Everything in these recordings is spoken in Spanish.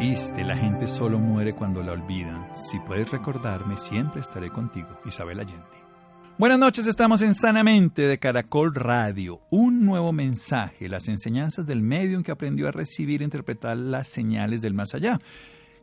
La gente solo muere cuando la olvida. Si puedes recordarme, siempre estaré contigo. Isabel Allende. Buenas noches, estamos en Sanamente de Caracol Radio. Un nuevo mensaje, las enseñanzas del medium que aprendió a recibir e interpretar las señales del más allá.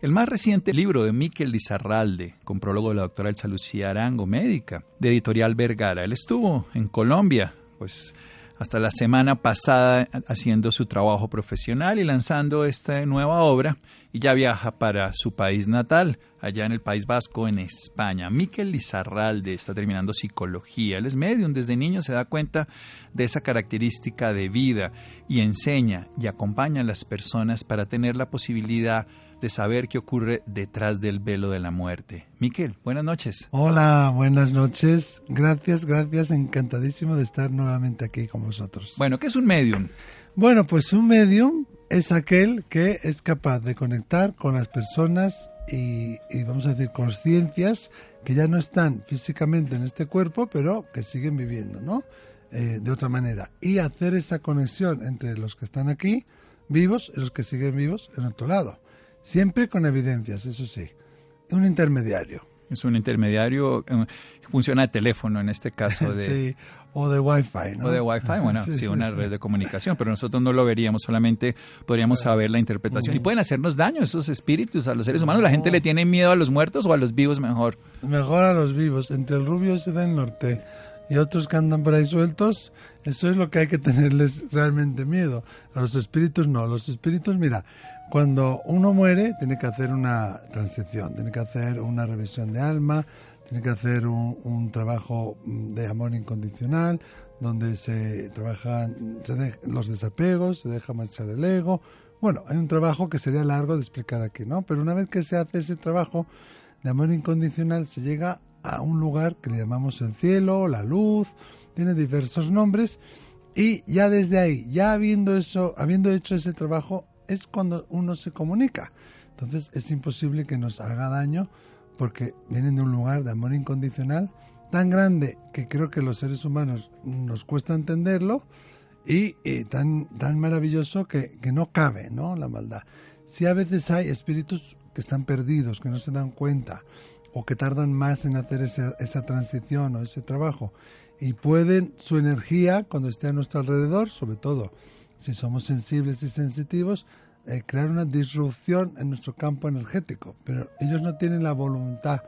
El más reciente libro de Miquel Lizarralde, con prólogo de la doctora Elsa Lucía Arango, médica, de Editorial Vergara. Él estuvo en Colombia, pues hasta la semana pasada haciendo su trabajo profesional y lanzando esta nueva obra y ya viaja para su país natal, allá en el País Vasco, en España. Miquel Lizarralde está terminando psicología. Él es medium, desde niño se da cuenta de esa característica de vida y enseña y acompaña a las personas para tener la posibilidad de saber qué ocurre detrás del velo de la muerte. Miquel, buenas noches. Hola, buenas noches. Gracias, gracias. Encantadísimo de estar nuevamente aquí con vosotros. Bueno, ¿qué es un medium? Bueno, pues un medium es aquel que es capaz de conectar con las personas y, y vamos a decir, conciencias que ya no están físicamente en este cuerpo, pero que siguen viviendo, ¿no? Eh, de otra manera. Y hacer esa conexión entre los que están aquí vivos y los que siguen vivos en otro lado. Siempre con evidencias, eso sí. Un intermediario. Es un intermediario, eh, funciona de teléfono en este caso. De, sí, o de Wi-Fi, ¿no? O de Wi-Fi, bueno, sí, sí una sí. red de comunicación, pero nosotros no lo veríamos, solamente podríamos saber la interpretación. Y pueden hacernos daño esos espíritus a los seres humanos. ¿La gente le tiene miedo a los muertos o a los vivos mejor? Mejor a los vivos. Entre el rubio ese del norte y otros que andan por ahí sueltos, eso es lo que hay que tenerles realmente miedo. A los espíritus no. Los espíritus, mira, cuando uno muere tiene que hacer una transición, tiene que hacer una revisión de alma, tiene que hacer un, trabajo de amor incondicional, donde se trabajan los desapegos, se deja marchar el ego. Bueno, hay un trabajo que sería largo de explicar aquí, ¿no? Pero una vez que se hace ese trabajo de amor incondicional, se llega a un lugar que le llamamos el cielo, la luz, tiene diversos nombres, y ya desde ahí, ya habiendo, eso, habiendo hecho ese trabajo, es cuando uno se comunica. Entonces es imposible que nos haga daño porque vienen de un lugar de amor incondicional tan grande que creo que los seres humanos nos cuesta entenderlo y, y tan, tan maravilloso que, que, no cabe ¿no? la maldad. Si a veces hay espíritus que están perdidos, que no se dan cuenta o que tardan más en hacer esa, esa transición o ese trabajo y pueden su energía cuando esté a nuestro alrededor, sobre todo si somos sensibles y sensitivos, eh, crear una disrupción en nuestro campo energético. Pero ellos no tienen la voluntad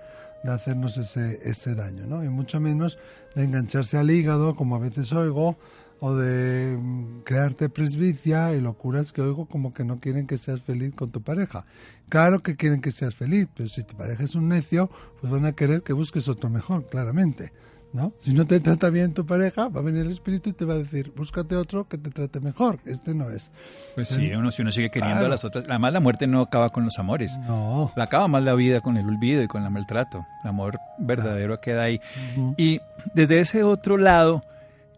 de hacernos ese, ese daño, ¿no? Y mucho menos de engancharse al hígado, como a veces oigo, o de mm, crearte presbicia y locuras que oigo como que no quieren que seas feliz con tu pareja. Claro que quieren que seas feliz, pero si tu pareja es un necio, pues van a querer que busques otro mejor, claramente. ¿No? Si no te trata bien tu pareja, va a venir el espíritu y te va a decir, búscate otro que te trate mejor, este no es. Pues sí, uno, si uno sigue queriendo claro. a las otras, además la muerte no acaba con los amores, no. la acaba más la vida con el olvido y con el maltrato, el amor verdadero claro. queda ahí. Uh -huh. Y desde ese otro lado,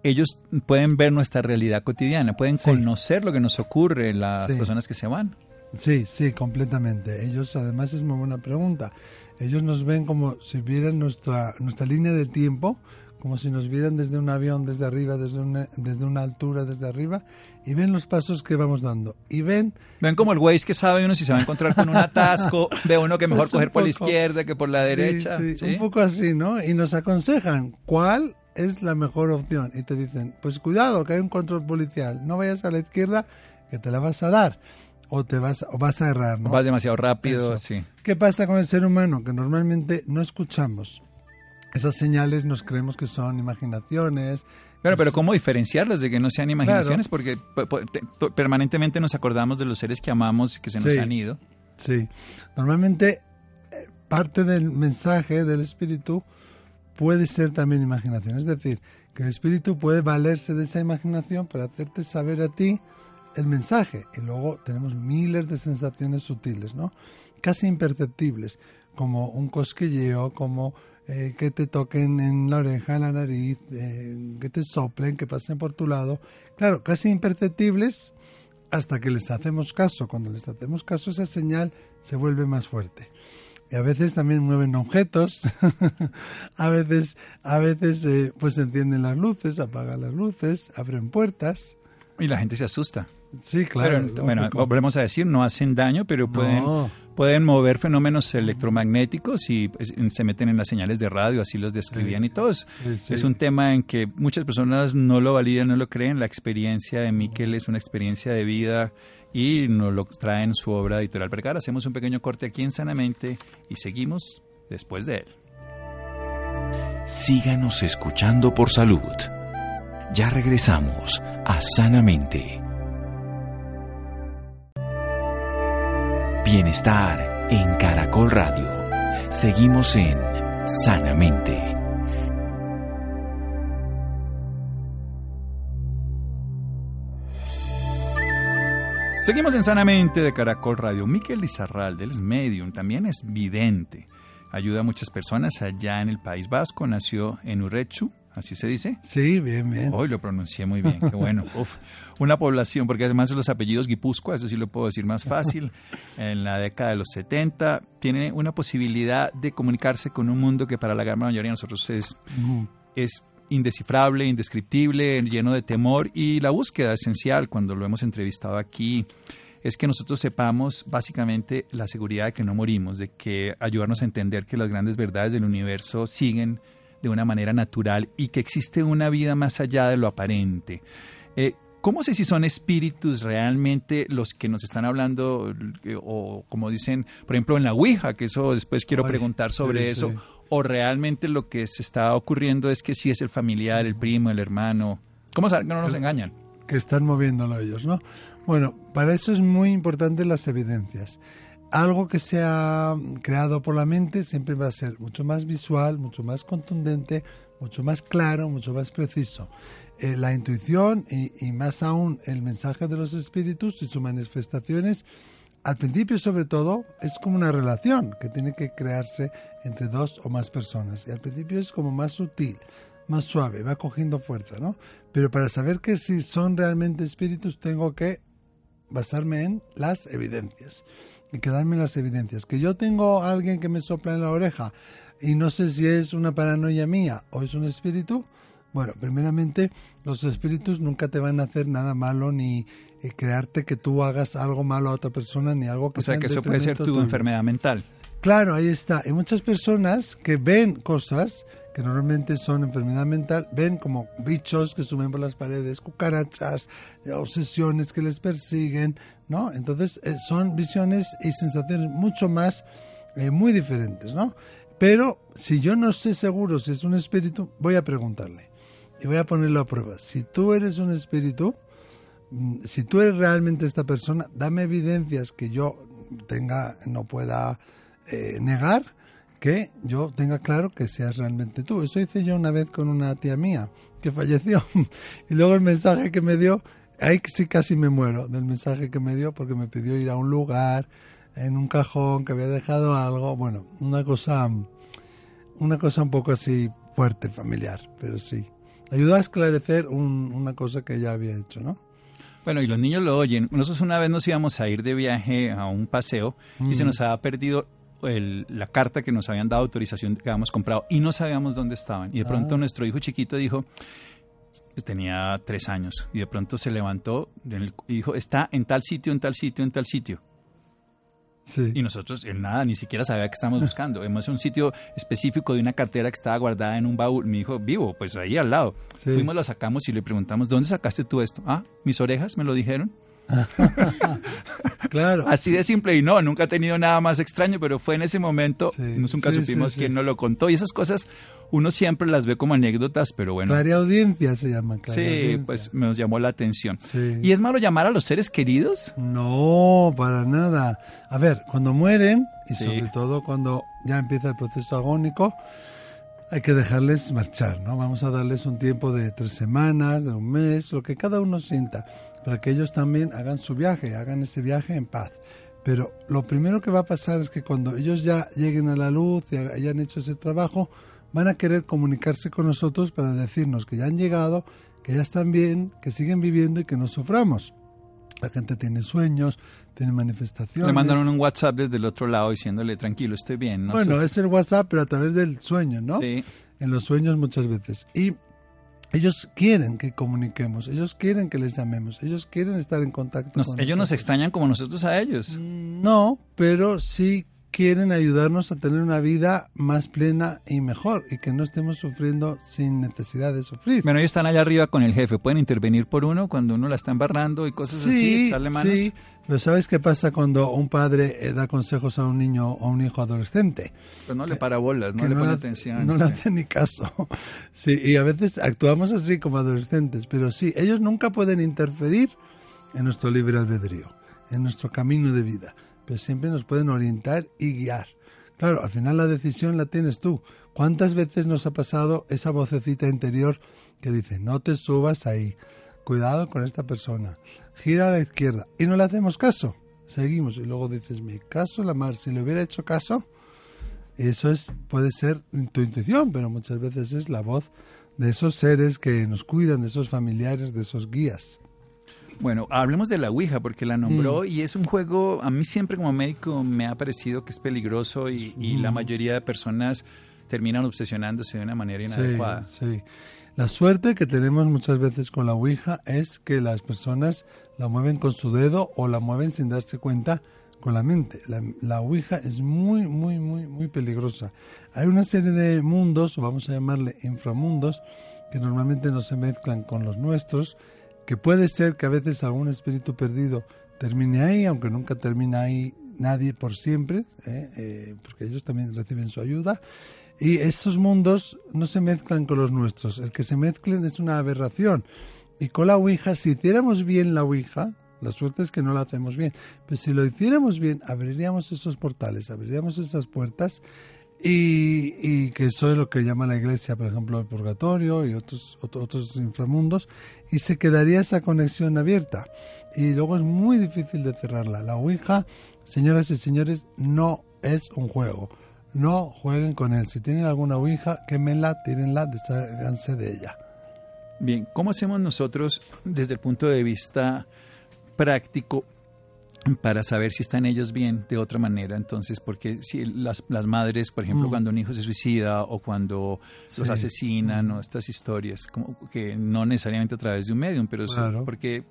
ellos pueden ver nuestra realidad cotidiana, pueden sí. conocer lo que nos ocurre, las sí. personas que se van. Sí, sí, completamente. Ellos, además, es muy buena pregunta ellos nos ven como si vieran nuestra, nuestra línea de tiempo, como si nos vieran desde un avión, desde arriba, desde una, desde una altura, desde arriba, y ven los pasos que vamos dando. Y ven... Ven como el Waze que sabe uno si se va a encontrar con un atasco, ve uno que mejor coger por la izquierda que por la derecha. Sí, sí, ¿sí? Un poco así, ¿no? Y nos aconsejan cuál es la mejor opción. Y te dicen, pues cuidado, que hay un control policial, no vayas a la izquierda, que te la vas a dar o te vas o vas a errar, ¿no? Vas demasiado rápido, Eso. sí. ¿Qué pasa con el ser humano? Que normalmente no escuchamos. Esas señales nos creemos que son imaginaciones. Claro, pero ¿cómo diferenciarlas de que no sean imaginaciones? Claro. Porque permanentemente nos acordamos de los seres que amamos que se nos sí, han ido. Sí. Normalmente eh, parte del mensaje del espíritu puede ser también imaginación. Es decir, que el espíritu puede valerse de esa imaginación para hacerte saber a ti el mensaje. Y luego tenemos miles de sensaciones sutiles, ¿no? Casi imperceptibles, como un cosquilleo, como eh, que te toquen en la oreja, en la nariz, eh, que te soplen, que pasen por tu lado. Claro, casi imperceptibles hasta que les hacemos caso. Cuando les hacemos caso, esa señal se vuelve más fuerte. Y a veces también mueven objetos, a veces, a veces eh, pues encienden las luces, apagan las luces, abren puertas. Y la gente se asusta. Sí, claro. bueno, volvemos a decir, no hacen daño, pero pueden, pueden mover fenómenos electromagnéticos y pues, se meten en las señales de radio, así los describían y todo. Es un tema en que muchas personas no lo validan, no lo creen. La experiencia de Miquel es una experiencia de vida y nos lo trae en su obra editorial. Pero ahora hacemos un pequeño corte aquí en Sanamente y seguimos después de él. Síganos escuchando por salud. Ya regresamos a Sanamente. Bienestar en Caracol Radio. Seguimos en Sanamente. Seguimos en Sanamente de Caracol Radio. Miquel Lizarralde, él es medium, también es vidente. Ayuda a muchas personas allá en el País Vasco. Nació en Urechu, ¿así se dice? Sí, bien, bien. Hoy lo pronuncié muy bien, qué bueno. una población, porque además de los apellidos Guipúzcoa, eso sí lo puedo decir más fácil, en la década de los 70, tiene una posibilidad de comunicarse con un mundo que para la gran mayoría de nosotros es, es indescifrable, indescriptible, lleno de temor y la búsqueda esencial cuando lo hemos entrevistado aquí es que nosotros sepamos básicamente la seguridad de que no morimos, de que ayudarnos a entender que las grandes verdades del universo siguen de una manera natural y que existe una vida más allá de lo aparente. Eh, ¿Cómo sé si son espíritus realmente los que nos están hablando o como dicen, por ejemplo, en la Ouija, que eso después quiero preguntar sobre eso, o realmente lo que se está ocurriendo es que sí es el familiar, el primo, el hermano. ¿Cómo saber que no nos engañan? Que están moviéndolo ellos, ¿no? Bueno, para eso es muy importante las evidencias. Algo que se ha creado por la mente siempre va a ser mucho más visual, mucho más contundente, mucho más claro, mucho más preciso. Eh, la intuición y, y más aún el mensaje de los espíritus y sus manifestaciones al principio sobre todo es como una relación que tiene que crearse entre dos o más personas. Y al principio es como más sutil, más suave, va cogiendo fuerza, ¿no? Pero para saber que si son realmente espíritus tengo que basarme en las evidencias y quedarme en las evidencias. Que yo tengo a alguien que me sopla en la oreja y no sé si es una paranoia mía o es un espíritu. Bueno, primeramente los espíritus nunca te van a hacer nada malo ni, crearte que tú hagas algo malo a otra persona ni algo que o sea, que eso puede ser tu enfermedad mental. Claro, ahí está. Hay muchas personas que ven cosas que normalmente son enfermedad mental, ven como bichos que suben por las paredes, cucarachas, obsesiones que les persiguen, ¿no? Entonces eh, son visiones y sensaciones mucho más, eh, muy diferentes, ¿no? Pero si yo no sé seguro si es un espíritu, voy a preguntarle y voy a ponerlo a prueba. Si tú eres un espíritu, mm, si tú eres realmente esta persona, dame evidencias que yo tenga, no pueda eh, negar que yo tenga claro que seas realmente tú. Eso hice yo una vez con una tía mía que falleció. y luego el mensaje que me dio, ahí sí casi me muero del mensaje que me dio porque me pidió ir a un lugar, en un cajón, que había dejado algo. Bueno, una cosa, una cosa un poco así fuerte, familiar, pero sí. Ayudó a esclarecer una cosa que ya había hecho, ¿no? Bueno, y los niños lo oyen. Nosotros una vez nos íbamos a ir de viaje a un paseo y se mm. nos había perdido la carta que nos habían dado autorización que habíamos comprado y no sabíamos dónde estaban. Y de pronto ah. nuestro hijo chiquito dijo, tenía tres años, y de pronto se levantó y dijo, está en tal sitio, en tal sitio, en tal sitio. Y nosotros, él nada, ni siquiera sabía que estábamos buscando. Hemos un sitio específico de una cartera que estaba guardada en un baúl. Mi hijo, vivo, pues ahí al lado. Fuimos, lo sacamos y le preguntamos, ¿dónde sacaste tú esto? Ah, mis orejas me lo dijeron. claro. Así de simple y no, nunca ha tenido nada más extraño, pero fue en ese momento, nunca supimos quién nos lo contó y esas cosas uno siempre las ve como anécdotas, pero bueno. Clara audiencia se llama. sí, pues nos llamó la atención. ¿Y es malo llamar a los seres queridos? No, para nada. A ver, cuando mueren y sobre todo cuando ya empieza el proceso agónico, hay que dejarles marchar, ¿no? Vamos a darles un tiempo de tres semanas, de un mes, lo que cada uno sienta. Para que ellos también hagan su viaje, hagan ese viaje en paz. Pero lo primero que va a pasar es que cuando ellos ya lleguen a la luz y hayan hecho ese trabajo, van a querer comunicarse con nosotros para decirnos que ya han llegado, que ya están bien, que siguen viviendo y que no suframos. La gente tiene sueños, tiene manifestaciones. Le mandaron un WhatsApp desde el otro lado diciéndole, tranquilo, estoy bien. No bueno, es el WhatsApp, pero a través del sueño, ¿no? Sí. En los sueños muchas veces. Y ellos quieren que comuniquemos, ellos quieren que les llamemos, ellos quieren estar en contacto nos, con Ellos nos extrañan como nosotros a ellos. Mm, no, pero sí quieren ayudarnos a tener una vida más plena y mejor y que no estemos sufriendo sin necesidad de sufrir. Bueno, ellos están allá arriba con el jefe, pueden intervenir por uno cuando uno la está embarrando y cosas así, echarle manos. Sí, pero ¿sabes qué pasa cuando un padre eh, da consejos a un niño o a un hijo adolescente? Pues no le para bolas, no le pone atención. No le hace ni caso. Sí, y a veces actuamos así como adolescentes, pero sí, ellos nunca pueden interferir en nuestro libre albedrío, en nuestro camino de vida pero siempre nos pueden orientar y guiar. Claro, al final la decisión la tienes tú. ¿Cuántas veces nos ha pasado esa vocecita interior que dice, no te subas ahí, cuidado con esta persona, gira a la izquierda y no le hacemos caso? Seguimos y luego dices, mi caso, la mar, si le hubiera hecho caso, eso es, puede ser tu intuición, pero muchas veces es la voz de esos seres que nos cuidan, de esos familiares, de esos guías. Bueno, hablemos de la Ouija porque la nombró mm. y es un juego, a mí siempre como médico me ha parecido que es peligroso y, la mayoría de personas terminan obsesionándose de una manera inadecuada. Sí, La suerte que tenemos muchas veces con la Ouija es que las personas la mueven con su dedo o la mueven sin darse cuenta con la mente. La, la Ouija es muy, muy, muy, muy peligrosa. Hay una serie de mundos, vamos a llamarle inframundos, que normalmente no se mezclan con los nuestros que puede ser que a veces algún espíritu perdido termine ahí, aunque nunca termina ahí nadie por siempre, ¿eh? Eh, porque ellos también reciben su ayuda. Y esos mundos no se mezclan con los nuestros. El que se mezclen es una aberración. Y con la Ouija, si hiciéramos bien la Ouija, la suerte es que no la hacemos bien, pero si lo hiciéramos bien, abriríamos esos portales, abriríamos esas puertas y, que eso es lo que llama la iglesia, por ejemplo, el purgatorio y otros, otros inframundos, y se quedaría esa conexión abierta. Y luego es muy difícil de cerrarla. La Ouija, señoras y señores, no es un juego. No jueguen con él. Si tienen alguna Ouija, quémenla, tírenla, desháganse de ella. Bien, ¿cómo hacemos nosotros desde el punto de vista práctico para saber si están ellos bien de otra manera. Entonces, porque si las, las madres, por ejemplo, mm. cuando un hijo se suicida o cuando los asesinan mm. o estas historias, como que no necesariamente a través de un medium, pero porque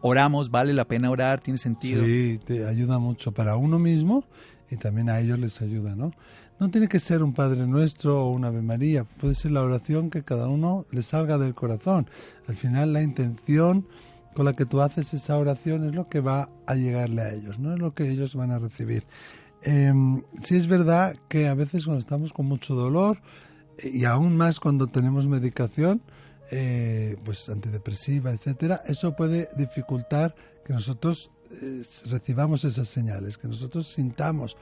oramos, vale la pena orar, tiene sentido. Sí, te ayuda mucho para uno mismo y también a ellos les ayuda, ¿no? No tiene que ser un Padre Nuestro o una Ave María, puede ser la oración que cada uno le salga del corazón. Al final la intención con la que tú haces esa oración es lo que va a llegarle a ellos, no es lo que ellos van a recibir. Eh, sí es verdad que a veces cuando estamos con mucho dolor eh, y aún más cuando tenemos medicación, eh, pues antidepresiva, etcétera, eso puede dificultar que nosotros eh, recibamos esas señales, que nosotros sintamos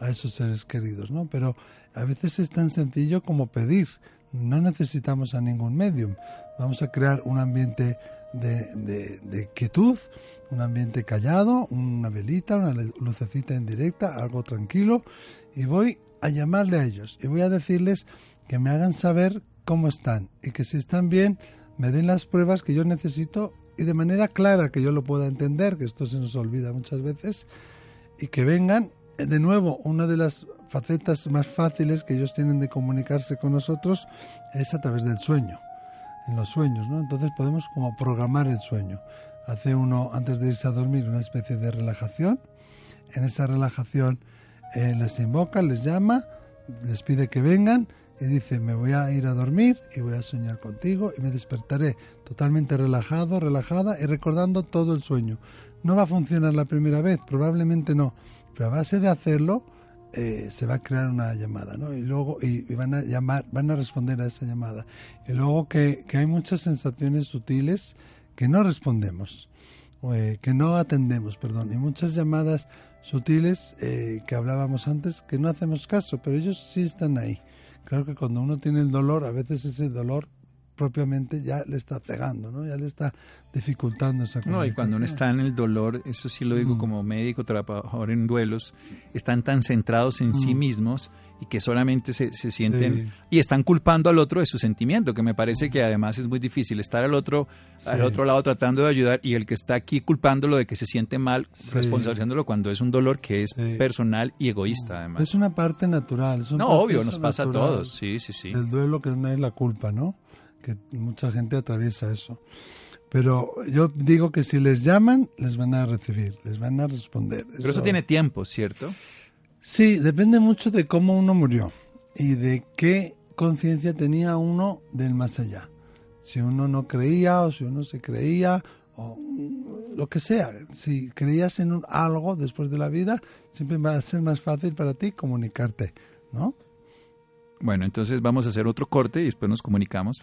a esos seres queridos, ¿no? Pero a veces es tan sencillo como pedir. No necesitamos a ningún medium. Vamos a crear un ambiente de, quietud, un ambiente callado, una velita, una lucecita indirecta, algo tranquilo, y voy a llamarle a ellos y voy a decirles que me hagan saber cómo están y que si están bien me den las pruebas que yo necesito y de manera clara que yo lo pueda entender, que esto se nos olvida muchas veces, y que vengan. De nuevo, una de las facetas más fáciles que ellos tienen de comunicarse con nosotros es a través del sueño en los sueños, ¿no? Entonces podemos como programar el sueño. Hace uno antes de irse a dormir una especie de relajación. En esa relajación eh, les invoca, les llama, les pide que vengan y dice, me voy a ir a dormir y voy a soñar contigo y me despertaré totalmente relajado, relajada y recordando todo el sueño. No va a funcionar la primera vez, probablemente no, pero a base de hacerlo, eh, se va a crear una llamada, ¿no? Y luego y, van a llamar, van a responder a esa llamada. Y luego que, hay muchas sensaciones sutiles que no respondemos, eh, que no atendemos, perdón, y muchas llamadas sutiles eh, que hablábamos antes que no hacemos caso, pero ellos sí están ahí. Creo que cuando uno tiene el dolor, a veces ese dolor propiamente ya le está pegando, ¿no? Ya le está dificultando esa No, y cuando uno está en el dolor, eso sí lo digo Mm. como médico, trabajador en duelos, están tan centrados en sí mismos y que solamente se, se sienten Sí. y están culpando al otro de su sentimiento, que me parece que además es muy difícil estar al otro, al otro lado tratando de ayudar y el que está aquí culpándolo de que se siente mal, Sí. responsabilizándolo cuando es un dolor que es personal y egoísta además. Es una parte natural. Es un No, obvio, nos pasa a todos, sí, sí, sí. El duelo que no es la culpa, ¿no? Que mucha gente atraviesa eso. Pero yo digo que si les llaman, les van a recibir, les van a responder. Pero eso tiene tiempo, ¿cierto? Sí, depende mucho de cómo uno murió y de qué conciencia tenía uno del más allá. Si uno no creía o si uno se creía o lo que sea. Si creías en un- algo después de la vida, siempre va a ser más fácil para ti comunicarte, ¿no? Bueno, entonces vamos a hacer otro corte y después nos comunicamos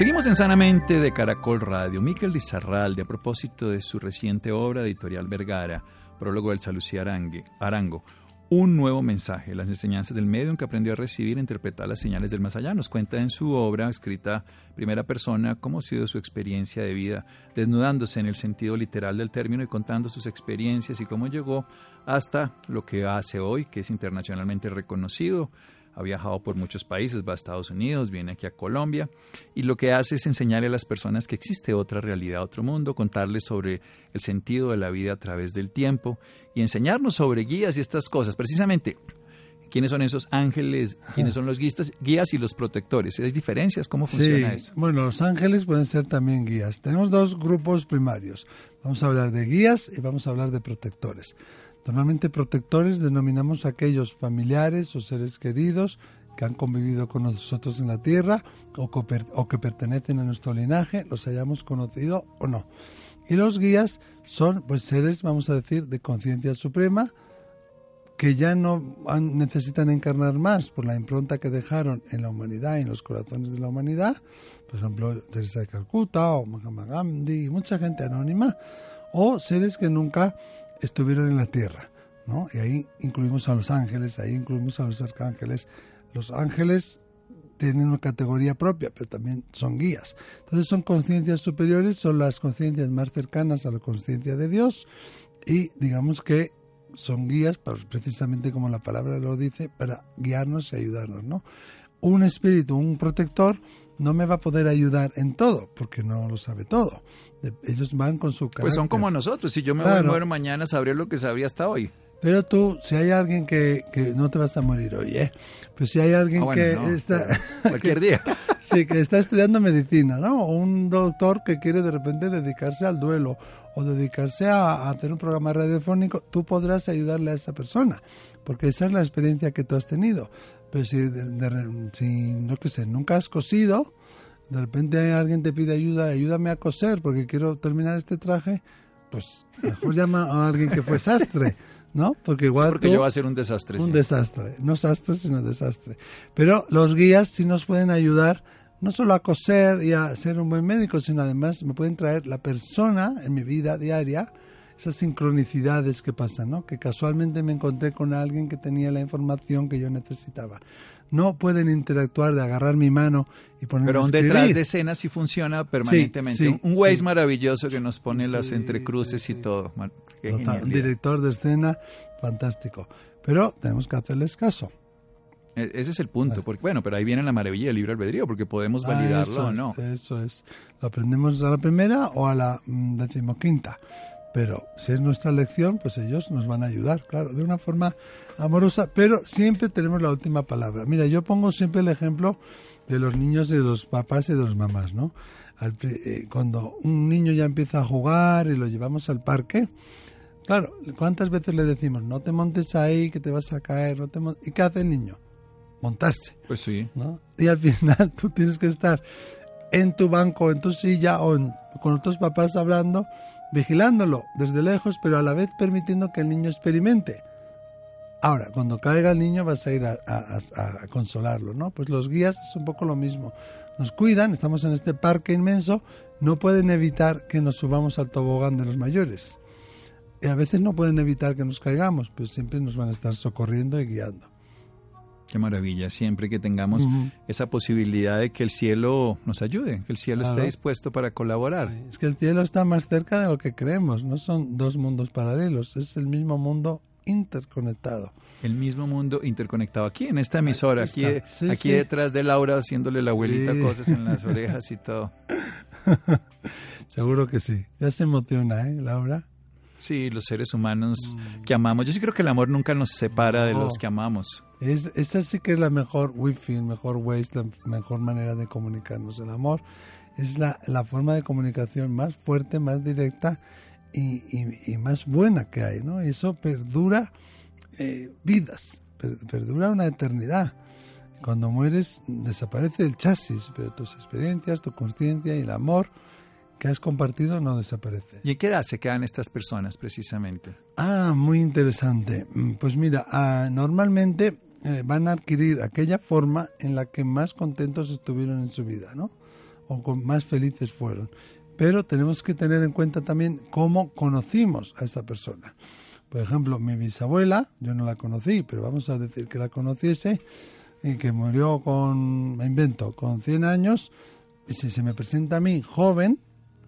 Seguimos en Sanamente de Caracol Radio. Miquel Lizarralde, a propósito de su reciente obra editorial Vergara, prólogo del Salucí Arangue- Arango, un nuevo mensaje, las enseñanzas del medium que aprendió a recibir e interpretar las señales del más allá. Nos cuenta en su obra, escrita primera persona, cómo ha sido su experiencia de vida, desnudándose en el sentido literal del término y contando sus experiencias y cómo llegó hasta lo que hace hoy, que es internacionalmente reconocido. Ha viajado por muchos países, va a Estados Unidos, viene aquí a Colombia y lo que hace es enseñarle a las personas que existe otra realidad, otro mundo, contarles sobre el sentido de la vida a través del tiempo y enseñarnos sobre guías y estas cosas. Precisamente, ¿quiénes son esos ángeles? ¿Quiénes son los guías, guías y los protectores? ¿Hay diferencias? ¿Cómo funciona sí, eso? bueno, los ángeles pueden ser también guías. Tenemos dos grupos primarios. Vamos a hablar de guías y vamos a hablar de protectores. Normalmente protectores denominamos aquellos familiares o seres queridos que han convivido con nosotros en la tierra o que, o que pertenecen a nuestro linaje, los hayamos conocido o no. Y los guías son pues seres, vamos a decir, de conciencia suprema, que ya no han- necesitan encarnar más por la impronta que dejaron en la humanidad y en los corazones de la humanidad, por ejemplo, Teresa de Calcuta o Mahatma Gandhi y mucha gente anónima, o seres que nunca estuvieron en la tierra, ¿no? Y ahí incluimos a los ángeles, ahí incluimos a los arcángeles. Los ángeles tienen una categoría propia, pero también son guías. Entonces son conciencias superiores, son las conciencias más cercanas a la conciencia de Dios y digamos que son guías, precisamente como la palabra lo dice, para guiarnos y ayudarnos, ¿no? Un espíritu, un protector, no me va a poder ayudar en todo, porque no lo sabe todo. Ellos van con su carácter. Pues son como nosotros. Si yo me voy Claro. a muero mañana, sabré lo que sabría hasta hoy. Pero tú, si hay alguien que, que no te vas a morir hoy, ¿eh? Pues si hay alguien Ah, bueno, que no, está... Cualquier día. Sí, que está estudiando medicina, ¿no? O un doctor que quiere de repente dedicarse al duelo o dedicarse a, a hacer un programa radiofónico, tú podrás ayudarle a esa persona, porque esa es la experiencia que tú has tenido. Pero si, de- de- si no que sé, nunca has cosido, de repente alguien te pide ayuda, ayúdame a coser porque quiero terminar este traje, pues mejor llama a alguien que fue sastre, ¿no? Porque igual Porque tú- yo voy a ser un desastre. un sí. desastre, no sastre, sino desastre. Pero los guías sí nos pueden ayudar no solo a coser y a ser un buen médico, sino además me pueden traer la persona en mi vida diaria, esas sincronicidades que pasan, ¿no? Que casualmente me encontré con alguien que tenía la información que yo necesitaba. No pueden interactuar de agarrar mi mano y ponerme Pero un detrás de escena sí funciona permanentemente. sí, un un Waze sí. maravilloso que nos pone las Sí, entrecruces sí, y sí. todo. Qué Total, director de escena fantástico. Pero tenemos que hacerles caso. E- Ese es el punto. Vale. Porque, bueno, pero ahí viene la maravilla del libre albedrío, porque podemos Ah, validarlo eso o no. es, eso es. Lo aprendemos a la primera o a la mm, decimoquinta. Pero si es nuestra lección, pues ellos nos van a ayudar, claro, de una forma amorosa, pero siempre tenemos la última palabra. Mira, yo pongo siempre el ejemplo de los niños, de los papás y de los mamás, ¿no? Al eh, cuando un niño ya empieza a jugar y lo llevamos al parque, claro, ¿cuántas veces le decimos, no te montes ahí, que te vas a caer, no te mon-?" ¿Y qué hace el niño? Montarse. Pues sí. ¿no? Y al final tú tienes que estar en tu banco, en tu silla o en- con otros papás hablando vigilándolo desde lejos, pero a la vez permitiendo que el niño experimente. Ahora, cuando caiga el niño vas a ir a, consolarlo, ¿no? Pues los guías es un poco lo mismo. Nos cuidan, estamos en este parque inmenso, no pueden evitar que nos subamos al tobogán de los mayores. Y a veces no pueden evitar que nos caigamos, pero siempre nos van a estar socorriendo y guiando. Qué maravilla, siempre que tengamos esa posibilidad de que el cielo nos ayude, que el cielo esté dispuesto para colaborar. es que el cielo está más cerca de lo que creemos, no son dos mundos paralelos, es el mismo mundo interconectado. El mismo mundo interconectado aquí en esta emisora, aquí, aquí, detrás de Laura haciéndole la abuelita cosas en las orejas y todo. Seguro que sí. Ya se emociona, ¿eh, Laura? Sí, los seres humanos mm. que amamos. Yo sí creo que el amor nunca nos separa de los que amamos. Es, esa sí que es la mejor wifi, el mejor way, la mejor manera de comunicarnos. El amor es la, la forma de comunicación más fuerte, más directa y, y, más buena que hay, ¿no? Y eso perdura eh, vidas, perdura una eternidad. Cuando mueres desaparece el chasis, pero tus experiencias, tu conciencia y el amor que has compartido no desaparece. ¿Y en qué edad se quedan estas personas precisamente? Ah, muy interesante. Mm, pues mira, ah, normalmente eh, van a adquirir aquella forma en la que más contentos estuvieron en su vida, ¿no? O con más felices fueron. Pero tenemos que tener en cuenta también cómo conocimos a esa persona. Por ejemplo, mi bisabuela, yo no la conocí, pero vamos a decir que la conociese y que murió con, me invento, con 100 años, y si se me presenta a mí joven,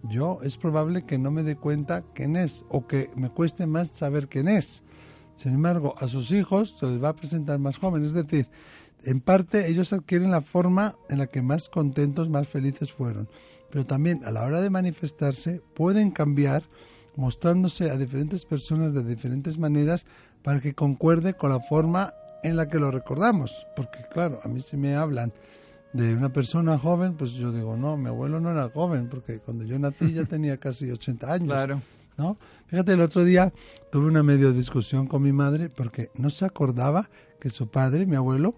yo es probable que no me dé cuenta quién es o que me cueste más saber quién es. Sin embargo, a sus hijos se les va a presentar más joven, es decir, en parte ellos adquieren la forma en la que más contentos, más felices fueron, pero también a la hora de manifestarse pueden cambiar mostrándose a diferentes personas de diferentes maneras para que concuerde con la forma en la que lo recordamos, porque claro, a mí se me hablan de una persona joven, pues yo digo, no, mi abuelo no era joven, porque cuando yo nací ya tenía casi 80 años. Claro. ¿no? Fíjate, el otro día tuve una medio discusión con mi madre porque no se acordaba que su padre, mi abuelo,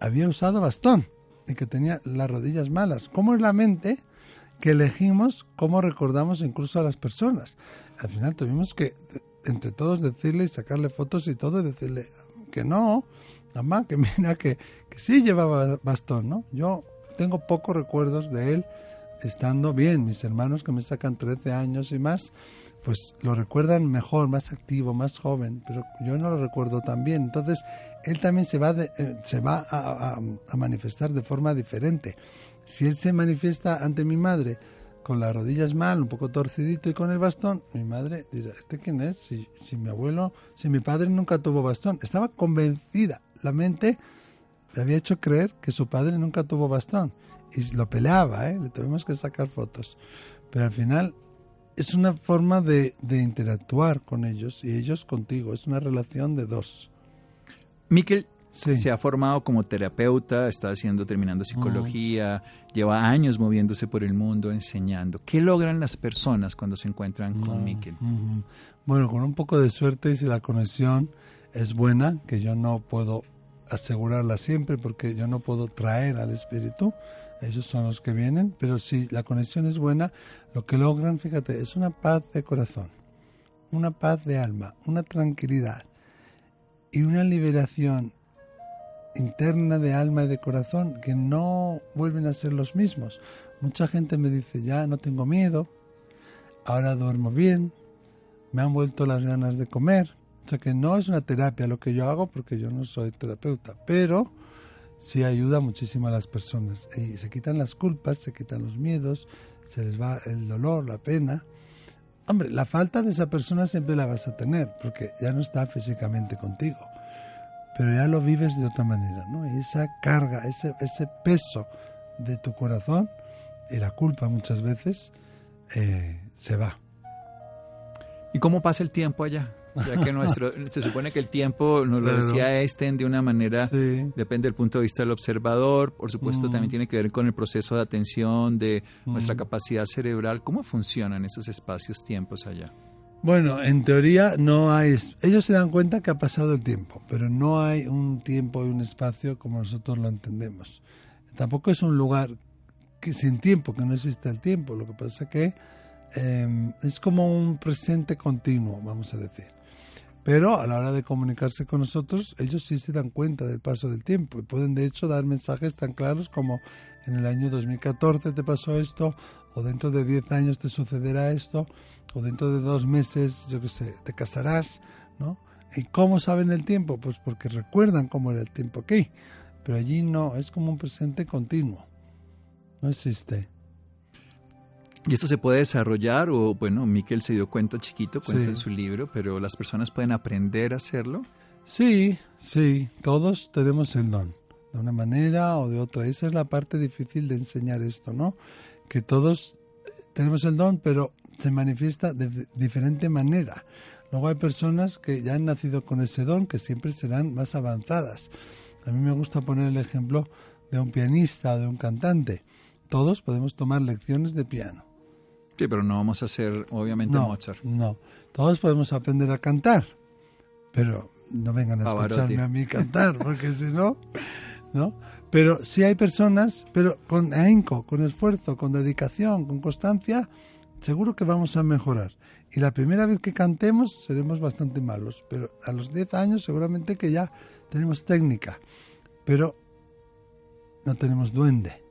había usado bastón y que tenía las rodillas malas. ¿Cómo es la mente que elegimos cómo recordamos incluso a las personas? Al final tuvimos que, entre todos, decirle y sacarle fotos y todo, y decirle que no, mamá, que mira que, que sí llevaba bastón, ¿no? Yo tengo pocos recuerdos de él estando bien. Mis hermanos que me sacan 13 años y más, pues lo recuerdan mejor, más activo, más joven, pero yo no lo recuerdo tan bien. Entonces, él también se va, eh, se va a, a, manifestar de forma diferente. Si él se manifiesta ante mi madre con las rodillas mal, un poco torcidito y con el bastón, mi madre dirá, ¿este quién es? Si, si mi abuelo, si mi padre nunca tuvo bastón. Estaba convencida la mente le había hecho creer que su padre nunca tuvo bastón y lo peleaba, ¿eh? le tuvimos que sacar fotos. Pero al final es una forma de, interactuar con ellos y ellos contigo, es una relación de dos. Miquel se ha formado como terapeuta, está haciendo, terminando psicología, lleva años moviéndose por el mundo, enseñando. ¿Qué logran las personas cuando se encuentran con Miquel? Bueno, con un poco de suerte y si la conexión es buena, que yo no puedo asegurarla siempre porque yo no puedo traer al espíritu, ellos son los que vienen, pero si la conexión es buena, lo que logran, fíjate, es una paz de corazón, una paz de alma, una tranquilidad y una liberación interna de alma y de corazón que no vuelven a ser los mismos. Mucha gente me dice, ya no tengo miedo, ahora duermo bien, me han vuelto las ganas de comer, o sea que no es una terapia lo que yo hago porque yo no soy terapeuta, pero sí ayuda muchísimo a las personas. Y se quitan las culpas, se quitan los miedos, se les va el dolor, la pena. Hombre, la falta de esa persona siempre la vas a tener porque ya no está físicamente contigo, pero ya lo vives de otra manera, ¿no? Y esa carga, ese, ese peso de tu corazón y la culpa muchas veces eh, se va. ¿Y cómo pasa el tiempo allá? ya que nuestro, se supone que el tiempo, nos lo decía Einstein, de una manera, depende del punto de vista del observador, por supuesto también mm. tiene que ver con el proceso de atención, de nuestra mm. capacidad cerebral. ¿Cómo funcionan esos espacios-tiempos allá? Bueno, en teoría no hay, ellos se dan cuenta que ha pasado el tiempo, pero no hay un tiempo y un espacio como nosotros lo entendemos. Tampoco es un lugar que sin tiempo, que no existe el tiempo. Lo que pasa es que eh, es como un presente continuo, vamos a decir. Pero a la hora de comunicarse con nosotros, ellos sí se dan cuenta del paso del tiempo y pueden de hecho dar mensajes tan claros como en el año 2014 te pasó esto, o dentro de 10 años te sucederá esto, o dentro de dos meses, yo qué sé, te casarás, ¿no? ¿Y cómo saben el tiempo? Pues porque recuerdan cómo era el tiempo aquí. Pero allí no, es como un presente continuo. No existe. Y esto se puede desarrollar, o bueno, Miquel se dio cuenta chiquito, cuenta Sí. en su libro, pero las personas pueden aprender a hacerlo. Sí, sí, todos tenemos el don, de una manera o de otra. Esa es la parte difícil de enseñar esto, ¿no? Que todos tenemos el don, pero se manifiesta de diferente manera. Luego hay personas que ya han nacido con ese don, que siempre serán más avanzadas. A mí me gusta poner el ejemplo de un pianista o de un cantante. Todos podemos tomar lecciones de piano. Sí, pero no vamos a hacer, obviamente, No, Mozart. no. Todos podemos aprender a cantar, pero no vengan a Pavarotti. escucharme a mí cantar, porque si no, ¿no? Pero sí hay personas, pero con ahínco, con esfuerzo, con dedicación, con constancia, seguro que vamos a mejorar. Y la primera vez que cantemos seremos bastante malos, pero a los 10 años seguramente que ya tenemos técnica, pero no tenemos duende.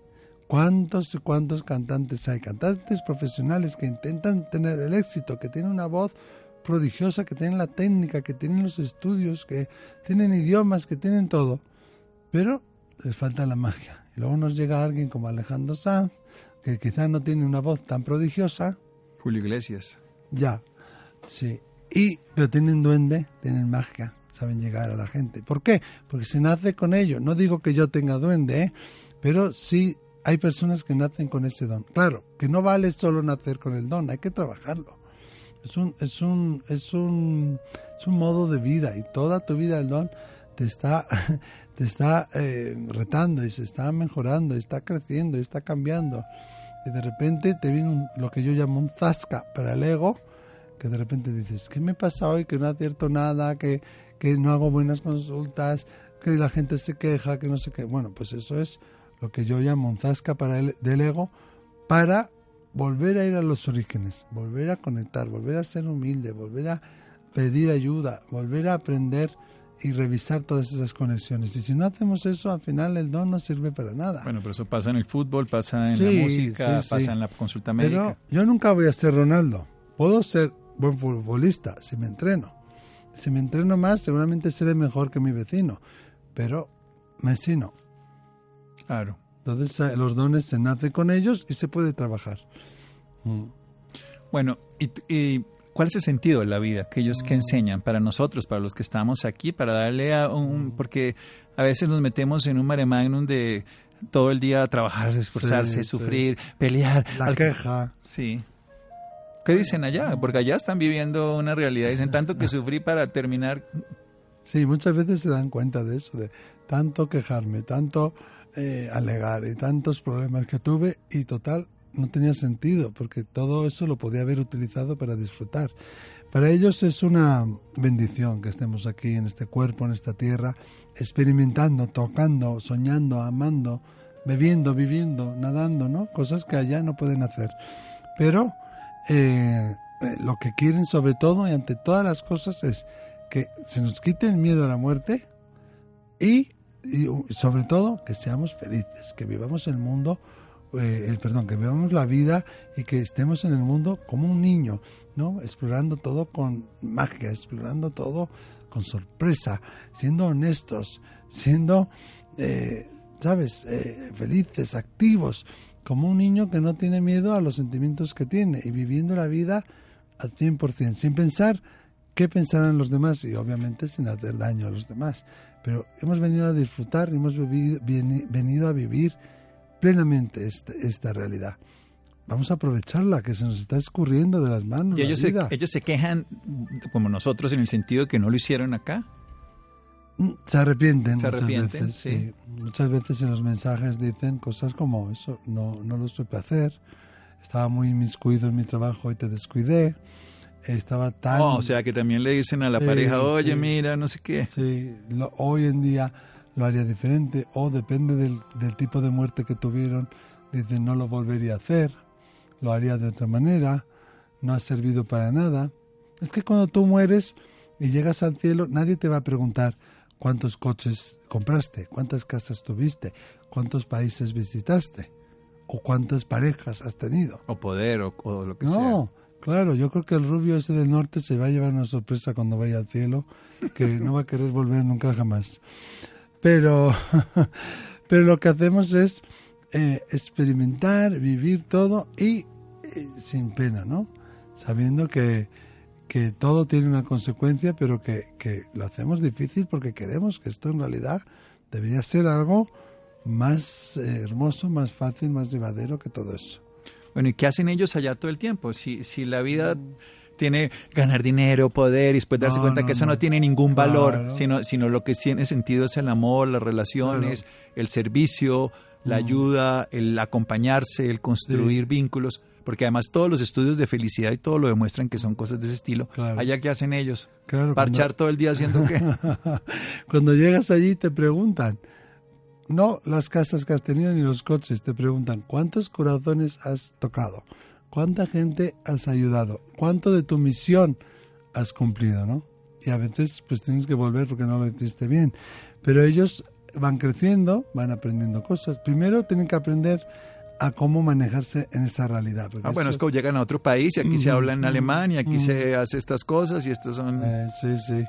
¿Cuántos y cuántos cantantes hay? Cantantes profesionales que intentan tener el éxito, que tienen una voz prodigiosa, que tienen la técnica, que tienen los estudios, que tienen idiomas, que tienen todo, pero les falta la magia. Y luego nos llega alguien como Alejandro Sanz, que quizás no tiene una voz tan prodigiosa, Julio Iglesias. ya, sí. Y, pero tienen duende, tienen magia, saben llegar a la gente. ¿Por qué? Porque se nace con ello. No digo que yo tenga duende, ¿eh? pero sí hay personas que nacen con ese don. Claro, que no vale solo nacer con el don, hay que trabajarlo. Es un, es un, es un, es un modo de vida y toda tu vida el don te está, te está eh, retando y se está mejorando, y está creciendo, y está cambiando. Y de repente te viene un- lo que yo llamo un zasca para el ego, que de repente dices, ¿qué me pasa hoy? Que no acierto nada, que, que no hago buenas consultas, que la gente se queja, que no sé qué. Bueno, pues eso es lo que yo llamo un zasca para el, del ego para volver a ir a los orígenes, volver a conectar, volver a ser humilde, volver a pedir ayuda, volver a aprender y revisar todas esas conexiones. Y si no hacemos eso, al final el don no sirve para nada. Bueno, pero eso pasa en el fútbol, pasa en Sí, la música, sí, sí. pasa en la consulta Pero médica. yo nunca voy a ser Ronaldo. Puedo ser buen futbolista si me entreno. Si me entreno más, seguramente seré mejor que mi vecino. Pero Messi no. Claro. Entonces eh, los dones se nace con ellos y se puede trabajar. Mm. Bueno, y, y cuál es el sentido de la vida? Aquellos que enseñan para nosotros, para los que estamos aquí, para darle a un... Porque a veces nos metemos en un mare magnum de todo el día trabajar, esforzarse, Sí, sí. sufrir, pelear. La Al- queja. Sí. ¿Qué dicen allá? Porque allá están viviendo una realidad. Dicen tanto que sufrí para terminar. Sí, muchas veces se dan cuenta de eso, de tanto quejarme, tanto eh, alegar y tantos problemas que tuve y total no tenía sentido porque todo eso lo podía haber utilizado para disfrutar. Para ellos es una bendición que estemos aquí en este cuerpo, en esta tierra, experimentando, tocando, soñando, amando, bebiendo, viviendo, nadando, ¿no? Cosas que allá no pueden hacer. Pero eh, lo que quieren sobre todo y ante todas las cosas es que se nos quite el miedo a la muerte y, y, sobre todo que seamos felices, que vivamos el mundo, eh, el perdón, que vivamos la vida y que estemos en el mundo como un niño, ¿no? Explorando todo con magia, explorando todo con sorpresa, siendo honestos, siendo, eh, ¿sabes?, eh, felices, activos, como un niño que no tiene miedo a los sentimientos que tiene y viviendo la vida al 100%, sin pensar qué pensarán los demás y obviamente sin hacer daño a los demás. Pero hemos venido a disfrutar, hemos vivido- venido a vivir plenamente esta, esta realidad. Vamos a aprovecharla, que se nos está escurriendo de las manos. Y la ellos se, vida. ellos se quejan como nosotros en el sentido que no lo hicieron acá. Mm, Se arrepienten Se muchas arrepienten, veces. sí. sí. Muchas veces en los mensajes dicen cosas como eso, no, no lo supe hacer, estaba muy inmiscuido en mi trabajo y te descuidé, estaba tan... Oh, o sea que también le dicen a la Sí, pareja, oye, mira, no sé qué. Sí, lo- hoy en día lo haría diferente o depende del, del tipo de muerte que tuvieron, dicen no lo volvería a hacer, lo haría de otra manera, no ha servido para nada. Es que cuando tú mueres y llegas al cielo, nadie te va a preguntar cuántos coches compraste, cuántas casas tuviste, cuántos países visitaste o cuántas parejas has tenido. O poder o, lo que sea. No, claro, yo creo que el rubio ese del norte se va a llevar una sorpresa cuando vaya al cielo que no va a querer volver nunca jamás. Pero, pero lo que hacemos es eh, experimentar, vivir todo y eh, sin pena, ¿no? Sabiendo que, que todo tiene una consecuencia, pero que, que lo hacemos difícil porque queremos que esto en realidad debería ser algo más eh, hermoso, más fácil, más llevadero que todo eso. Bueno, ¿y qué hacen ellos allá todo el tiempo? Si, si la vida tiene ganar dinero, poder y después darse cuenta que eso no, tiene ningún valor, sino, sino lo que tiene sentido es el amor, las relaciones, el servicio, la mm. ayuda, el acompañarse, el construir vínculos porque además todos los estudios de felicidad y todo lo demuestran que son cosas de ese estilo. Allá que hacen ellos, parchar todo el día haciendo qué. cuando llegas allí te preguntan, no las casas que has tenido ni los coches, te preguntan cuántos corazones has tocado, cuánta gente has ayudado, cuánto de tu misión has cumplido, ¿no? Y a veces pues tienes que volver porque no lo hiciste bien. Pero ellos van creciendo, van aprendiendo cosas. Primero tienen que aprender a cómo manejarse en esa realidad. Ah, bueno, es como llegan a otro país y aquí se habla en alemán y aquí se hace estas cosas y estos son... Eh, sí, sí.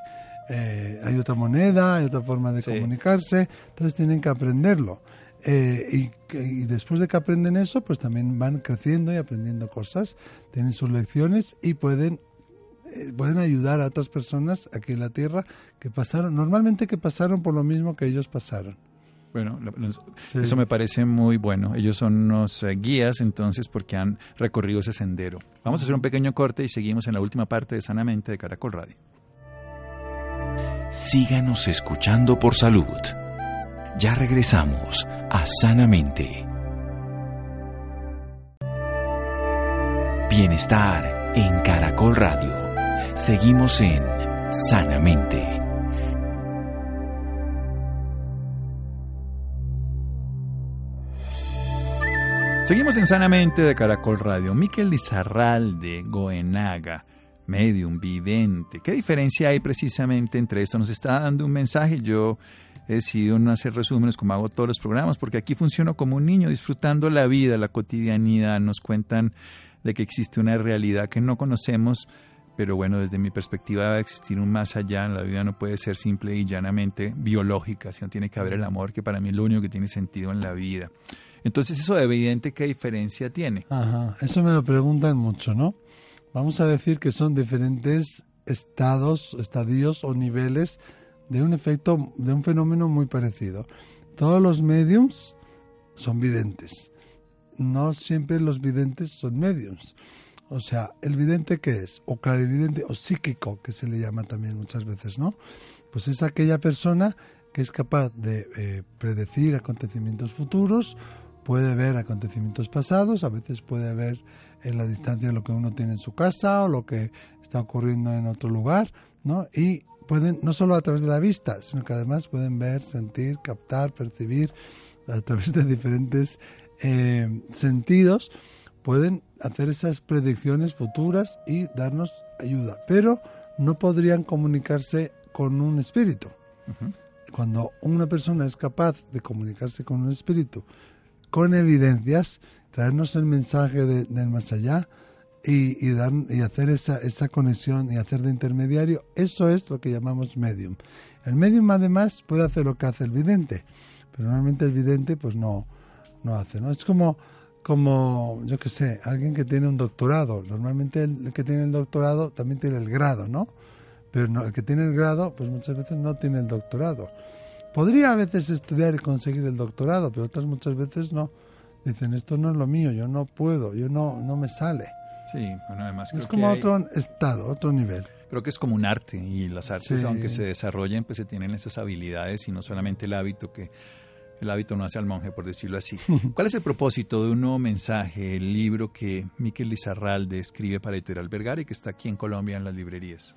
Eh, hay otra moneda, hay otra forma de comunicarse, entonces tienen que aprenderlo. Eh, y, y, después de que aprenden eso, pues también van creciendo y aprendiendo cosas, tienen sus lecciones y pueden, pueden ayudar a otras personas aquí en la Tierra que pasaron, normalmente que pasaron por lo mismo que ellos pasaron. Bueno, eso me parece muy bueno. Ellos son unos eh, guías, entonces, porque han recorrido ese sendero. Vamos a hacer un pequeño corte y seguimos en la última parte de Sanamente de Caracol Radio. Síganos escuchando por salud. Ya regresamos a Sanamente. Bienestar en Caracol Radio. Seguimos en Sanamente. Seguimos en Sanamente de Caracol Radio. Miquel de Goenaga, medium, vidente. ¿Qué diferencia hay precisamente entre esto? Nos está dando un mensaje. Yo he decidido no hacer resúmenes como hago todos los programas, porque aquí funciono como un niño disfrutando la vida, la cotidianidad. Nos cuentan de que existe una realidad que no conocemos, pero bueno, desde mi perspectiva debe existir un más allá. La vida no puede ser simple y llanamente biológica, sino tiene que haber el amor, que para mí es lo único que tiene sentido en la vida. Entonces, eso evidente, ¿qué diferencia tiene? Ajá, eso me lo preguntan mucho, ¿no? Vamos a decir que son diferentes estados, estadios o niveles de un efecto, de un fenómeno muy parecido. Todos los mediums son videntes. No siempre los videntes son mediums. O sea, el vidente qué es? O clarividente o psíquico, que se le llama también muchas veces, ¿no? Pues es aquella persona que es capaz de eh, predecir acontecimientos futuros puede ver acontecimientos pasados, a veces puede ver en la distancia lo que uno tiene en su casa o lo que está ocurriendo en otro lugar, ¿no? Y pueden, no solo a través de la vista, sino que además pueden ver, sentir, captar, percibir a través de diferentes eh, sentidos, pueden hacer esas predicciones futuras y darnos ayuda, pero no podrían comunicarse con un espíritu. Cuando una persona es capaz de comunicarse con un espíritu, con evidencias, traernos el mensaje del más allá y, dar, y hacer esa, esa conexión y hacer de intermediario, eso es lo que llamamos medium. El medium además puede hacer lo que hace el vidente, pero normalmente el vidente pues no, no hace, ¿no? Es como, como, yo qué sé, alguien que tiene un doctorado. Normalmente el, que tiene el doctorado también tiene el grado, ¿no? Pero el que tiene el grado, pues muchas veces no tiene el doctorado. Podría a veces estudiar y conseguir el doctorado, pero otras muchas veces no. Dicen, esto no es lo mío, yo no puedo, yo no, no me sale. Sí, bueno, además Es como otro estado, otro nivel. Creo que es como un arte y las artes, aunque se desarrollen, pues se tienen esas habilidades y no solamente el hábito que el hábito no hace al monje, por decirlo así. ¿Cuál es el propósito de un nuevo mensaje, el libro que Miquel Lizarralde escribe para Editorial Vergara y que está aquí en Colombia en las librerías?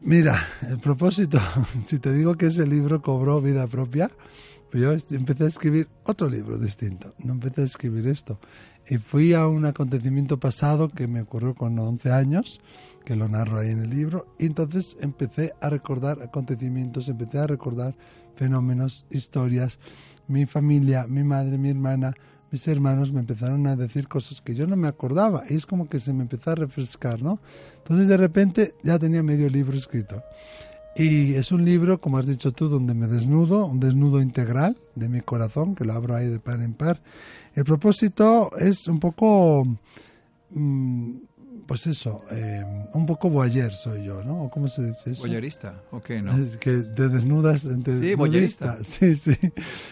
Mira, el propósito, si te digo que ese libro cobró vida propia, Pero yo empecé a escribir otro libro distinto, no empecé a escribir esto. Y fui a un acontecimiento pasado que me ocurrió con 11 años, que lo narro ahí en el libro, y entonces empecé a recordar acontecimientos, empecé a recordar fenómenos, historias. Mi familia, mi madre, mi hermana, mis hermanos me empezaron a decir cosas que yo no me acordaba y es como que se me empezó a refrescar, ¿no? Entonces de repente ya tenía medio libro escrito. Y es un libro, como has dicho tú, donde me desnudo, un desnudo integral de mi corazón, que lo abro ahí de par en par. El propósito es un poco mm, pues eso, eh, un poco boyer soy yo, ¿no? ¿O ¿Cómo se dice eso? ¿Boyerista? Ok, ¿no? Es que te desnudas. sí, boyerista. Sí, sí.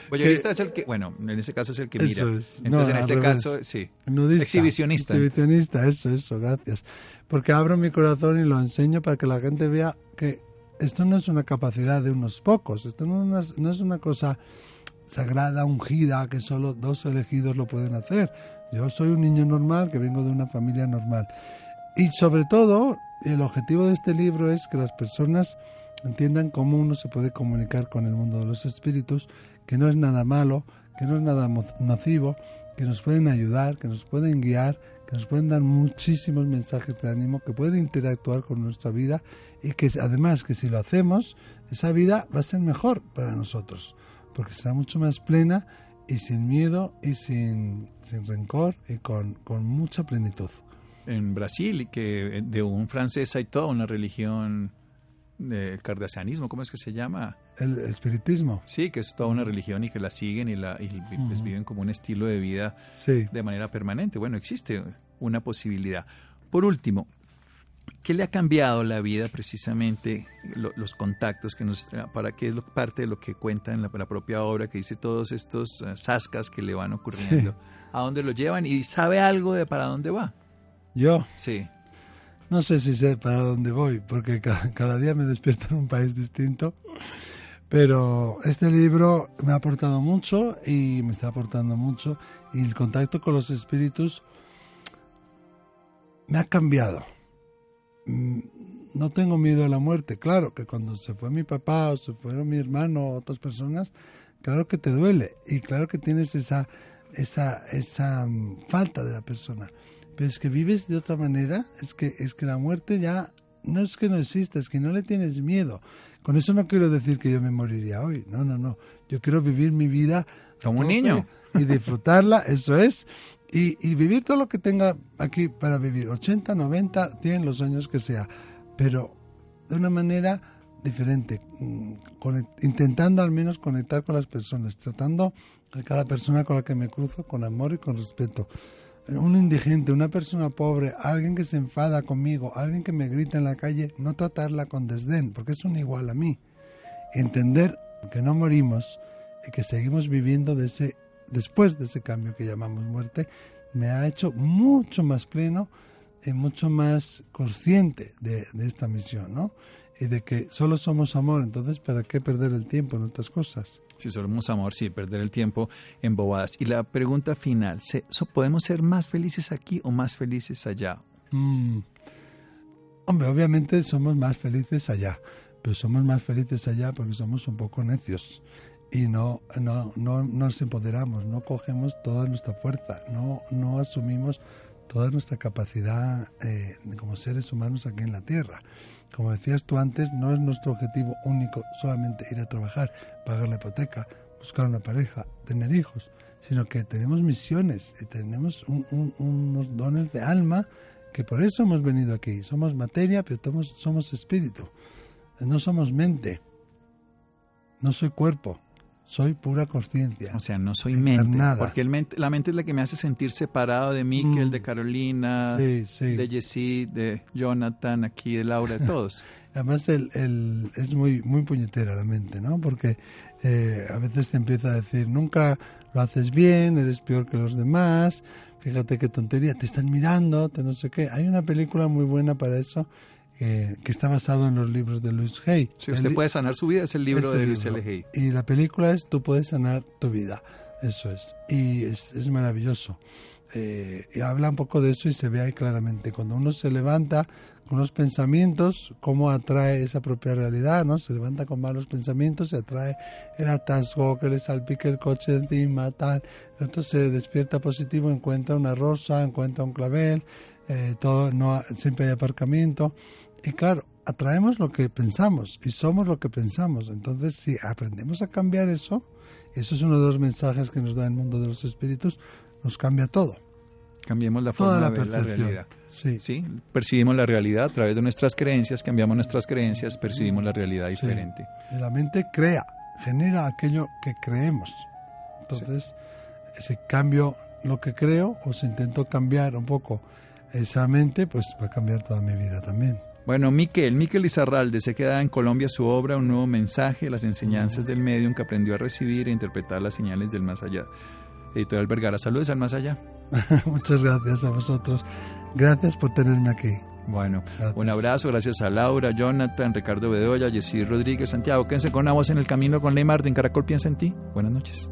Boyerista es el que, bueno, en ese caso es el que mira. Entonces, en este caso, sí. Nudista, Exhibicionista. Exhibicionista, eso, eso, gracias. Porque abro mi corazón y lo enseño para que la gente vea que esto no es una capacidad de unos pocos, esto no es no es una cosa sagrada, ungida, que solo dos elegidos lo pueden hacer. Yo soy un niño normal que vengo de una familia normal. Y sobre todo, el objetivo de este libro es que las personas entiendan cómo uno se puede comunicar con el mundo de los espíritus, que no es nada malo, que no es nada nocivo, que nos pueden ayudar, que nos pueden guiar, que nos pueden dar muchísimos mensajes de ánimo, que pueden interactuar con nuestra vida y que además que si lo hacemos, esa vida va a ser mejor para nosotros, porque será mucho más plena y sin miedo y sin, sin rencor y con, con mucha plenitud en Brasil, que de un francés hay toda una religión del cardasianismo, ¿cómo es que se llama? El espiritismo. Sí, que es toda una religión y que la siguen y, la, y pues viven como un estilo de vida de manera permanente. Bueno, existe una posibilidad. Por último, ¿qué le ha cambiado la vida precisamente los contactos que nos para qué es lo, parte de lo que cuenta en la, propia obra que dice todos estos uh, sascas que le van ocurriendo? ¿A dónde lo llevan y sabe algo de para dónde va? ¿Yo? Sí. No sé si sé para dónde voy, porque cada, día me despierto en un país distinto. Pero este libro me ha aportado mucho y me está aportando mucho. Y el contacto con los espíritus me ha cambiado. Mm, no tengo miedo a la muerte. Claro que cuando se fue mi papá o se fueron mi hermano o otras personas, claro que te duele. Y claro que tienes esa, esa, esa mm, falta de la persona pero es que vives de otra manera, es que, es que la muerte ya no es que no exista, es que no le tienes miedo. Con eso no quiero decir que yo me moriría hoy, no, no, no. Yo quiero vivir mi vida como un niño y disfrutarla, eso es, y, y, vivir todo lo que tenga aquí para vivir, 80, 90, 100, los años que sea, pero de una manera diferente, mm, intentando al menos conectar con las personas, tratando a cada persona con la que me cruzo con amor y con respeto un indigente, una persona pobre, alguien que se enfada conmigo, alguien que me grita en la calle, no tratarla con desdén, porque es un igual a mí. Entender que no morimos y que seguimos viviendo de ese, después de ese cambio que llamamos muerte, me ha hecho mucho más pleno y mucho más consciente de, de esta misión, ¿no? Y de que solo somos amor, entonces ¿para qué perder el tiempo en otras cosas? Si somos amor, sí, perder el tiempo en bobadas. Y la pregunta final, ¿podemos ser más felices aquí o más felices allá? Mm. Hombre, obviamente somos más felices allá, pero somos más felices allá porque somos un poco necios y no, no, no nos empoderamos, no cogemos toda nuestra fuerza, no, no asumimos toda nuestra capacidad eh, como seres humanos aquí en la Tierra. Como decías tú antes, no es nuestro objetivo único solamente ir a trabajar, pagar la hipoteca, buscar una pareja, tener hijos, sino que tenemos misiones y tenemos unos dones de alma que por eso hemos venido aquí. Somos materia, pero somos espíritu. No somos mente. No soy cuerpo. Soy pura conciencia. O sea, no soy mente. Porque la mente es la que me hace sentir separado de Miquel, de mm. Carolina, de Jessie, de Jonathan, aquí, de Laura, de todos. Además, el, el, es muy, muy puñetera la mente, ¿no? Porque eh, a veces te empieza a decir, nunca lo haces bien, eres peor que los demás, fíjate qué tontería, te están mirando, te no sé qué. Hay una película muy buena para eso que está basado en los libros de Luis Hay. Si usted puede sanar su vida, es el libro de Luis L. Hay. Y la película es Tú puedes sanar tu vida. Eso es. Y es, es maravilloso. eh, y habla un poco de eso y se ve ahí claramente. Cuando uno se levanta con los pensamientos, cómo atrae esa propia realidad, ¿no? Se levanta con malos pensamientos, se atrae el atasco, que le salpique el coche encima, tal. Entonces se despierta positivo, encuentra una rosa, encuentra un clavel, eh, todo, no, siempre hay aparcamiento. Y claro, atraemos lo que pensamos y somos lo que pensamos. Entonces, si aprendemos a cambiar eso, eso es uno de los mensajes que nos da el mundo de los espíritus, nos cambia todo. Cambiemos la forma de ver la realidad. Sí. Percibimos la realidad a través de nuestras creencias, cambiamos nuestras creencias, percibimos la realidad diferente. Y la mente crea, genera aquello que creemos. Entonces, ese cambio, lo que creo, o si intento cambiar un poco esa mente, pues va a cambiar toda mi vida también. Bueno, Miquel, Miquel Izarralde se queda en Colombia su obra, un nuevo mensaje, las enseñanzas del medium que aprendió a recibir e interpretar las señales del más allá. Editorial Vergara, saludos al más allá. Muchas gracias a vosotros. Gracias por tenerme aquí. Bueno, un abrazo, gracias a Laura, Jonathan, Ricardo Bedoya, Jessy Rodríguez, Santiago. Quédense con una voz en el camino con Ley Martin. Caracol piensa en ti. Buenas noches.